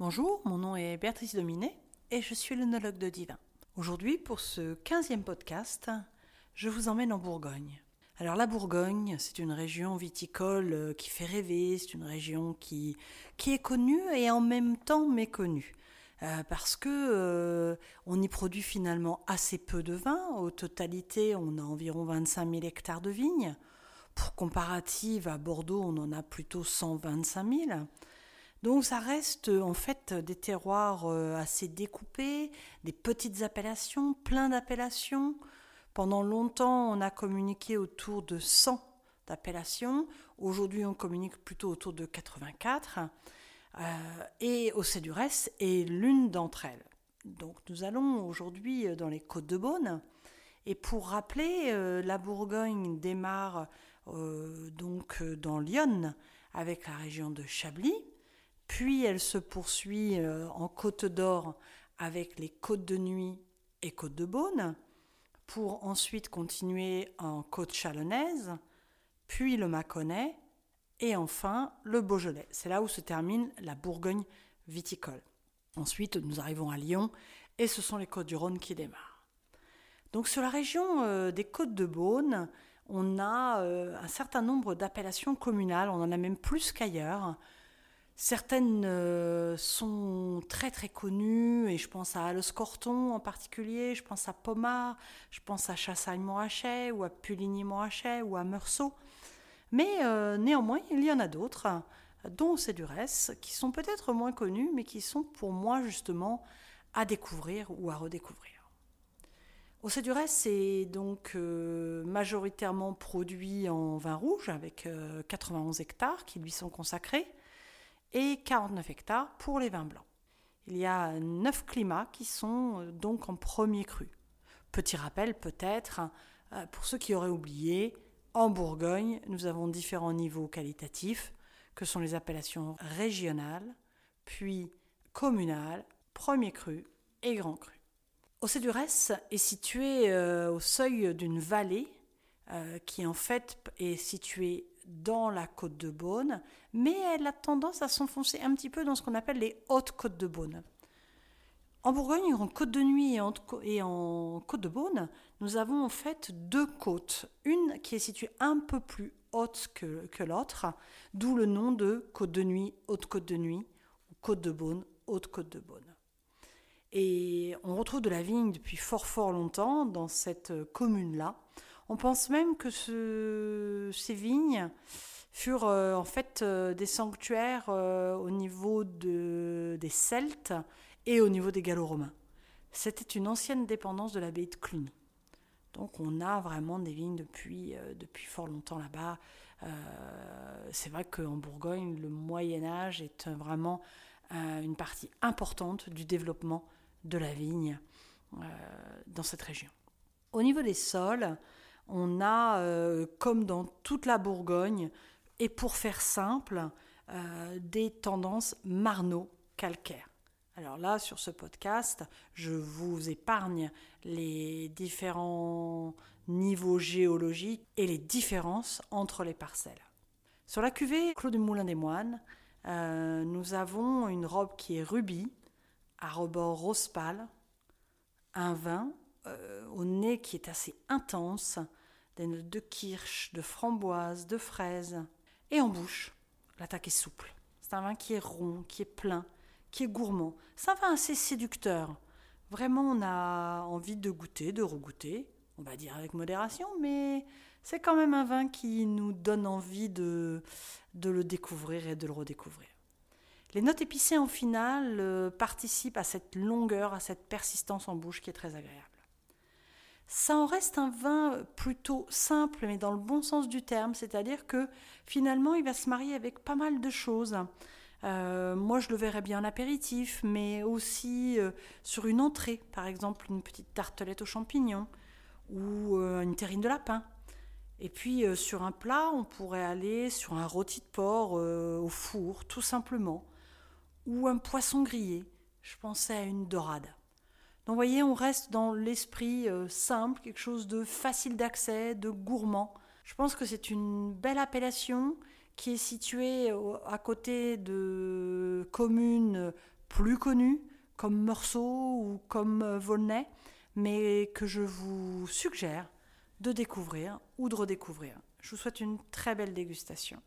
Bonjour, mon nom est Béatrice Dominet et je suis l'œnologue de Divin. Aujourd'hui, pour ce 15e podcast, je vous emmène en Bourgogne. Alors la Bourgogne, c'est une région viticole euh, qui fait rêver, c'est une région qui, qui est connue et en même temps méconnue. Euh, parce que euh, on y produit finalement assez peu de vin. Au totalité, on a environ 25 000 hectares de vignes. Pour comparative, à Bordeaux, on en a plutôt 125 000. Donc ça reste en fait des terroirs euh, assez découpés, des petites appellations, plein d'appellations. Pendant longtemps, on a communiqué autour de 100 appellations. Aujourd'hui, on communique plutôt autour de 84. Euh, et Océdurès est l'une d'entre elles. Donc nous allons aujourd'hui dans les Côtes de Beaune. Et pour rappeler, euh, la Bourgogne démarre donc dans Lyon avec la région de Chablis puis elle se poursuit euh, en Côte d'Or avec les Côtes de Nuit et Côtes de Beaune, pour ensuite continuer en Côte chalonnaise, puis le Mâconnais, et enfin le Beaujolais. C'est là où se termine la Bourgogne viticole. Ensuite, nous arrivons à Lyon, et ce sont les Côtes du Rhône qui démarrent. Donc sur la région euh, des Côtes de Beaune, on a euh, un certain nombre d'appellations communales, on en a même plus qu'ailleurs. Certaines euh, sont très très connues, et je pense à Alescorton en particulier, je pense à Pomard, je pense à Chassagne-Morachet, ou à Puligny-Morachet, ou à Meursault. Mais euh, néanmoins, il y en a d'autres, dont Cédurès, qui sont peut-être moins connus, mais qui sont pour moi justement à découvrir ou à redécouvrir. Au Cédurès, c'est donc euh, majoritairement produit en vin rouge, avec 91 hectares qui lui sont consacrés et 49 hectares pour les vins blancs. Il y a neuf climats qui sont euh, donc en premier cru. Petit rappel peut-être, euh, pour ceux qui auraient oublié, en Bourgogne, nous avons différents niveaux qualitatifs, que sont les appellations régionales, puis communales, premier cru et grand cru. Océdurès est situé euh, au seuil d'une vallée qui en fait est située dans la côte de Beaune, mais elle a tendance à s'enfoncer un petit peu dans ce qu'on appelle les hautes côtes de Beaune. En Bourgogne, en Côte de Nuit et en, Côte de Beaune, nous avons en fait deux côtes. Une qui est située un peu plus haute que, que l'autre, d'où le nom de Côte de Nuit, Haute Côte de Nuit, ou Côte de Beaune, Haute Côte de Beaune. Et on retrouve de la vigne depuis fort fort longtemps dans cette commune-là. On pense même que ces vignes furent euh, en fait euh, des sanctuaires euh, au niveau des Celtes et au niveau des Gallo-Romains. C'était une ancienne dépendance de l'abbaye de Cluny. Donc on a vraiment des vignes depuis, depuis fort longtemps là-bas. c'est vrai qu'en Bourgogne, le Moyen Âge est vraiment une partie importante du développement de la vigne dans cette région. Au niveau des sols, on a, euh, comme dans toute la Bourgogne, et pour faire simple, euh, des tendances marno-calcaires. Alors là, sur ce podcast, je vous épargne les différents niveaux géologiques et les différences entre les parcelles. Sur la cuvée Clos du Moulin des Moines, euh, nous avons une robe qui est rubis, à rebord rose pâle, un vin au nez qui est assez intense, des notes de kirsch, de framboise, de fraise. Et en bouche, l'attaque est souple. C'est un vin qui est rond, qui est plein, qui est gourmand. C'est un vin assez séducteur. Vraiment, on a envie de goûter, de regoûter. On va dire avec modération, mais c'est quand même un vin qui nous donne envie de, de le découvrir et de le redécouvrir. Les notes épicées en finale euh, participent à cette longueur, à cette persistance en bouche qui est très agréable ça en reste un vin plutôt simple, mais dans le bon sens du terme, c'est-à-dire que finalement, il va se marier avec pas mal de choses. Euh, moi, je le verrais bien en apéritif, mais aussi euh, sur une entrée, par exemple une petite tartelette aux champignons ou euh, une terrine de lapin. Et puis sur un plat, on pourrait aller sur un rôti de porc au four, tout simplement, ou un poisson grillé. Je pensais à une dorade. Donc vous voyez, on reste dans l'esprit euh, simple, quelque chose de facile d'accès, de gourmand. Je pense que c'est une belle appellation qui est située à côté de communes plus connus comme Meursault ou comme euh, Volnay, mais que je vous suggère de découvrir ou de redécouvrir. Je vous souhaite une très belle dégustation.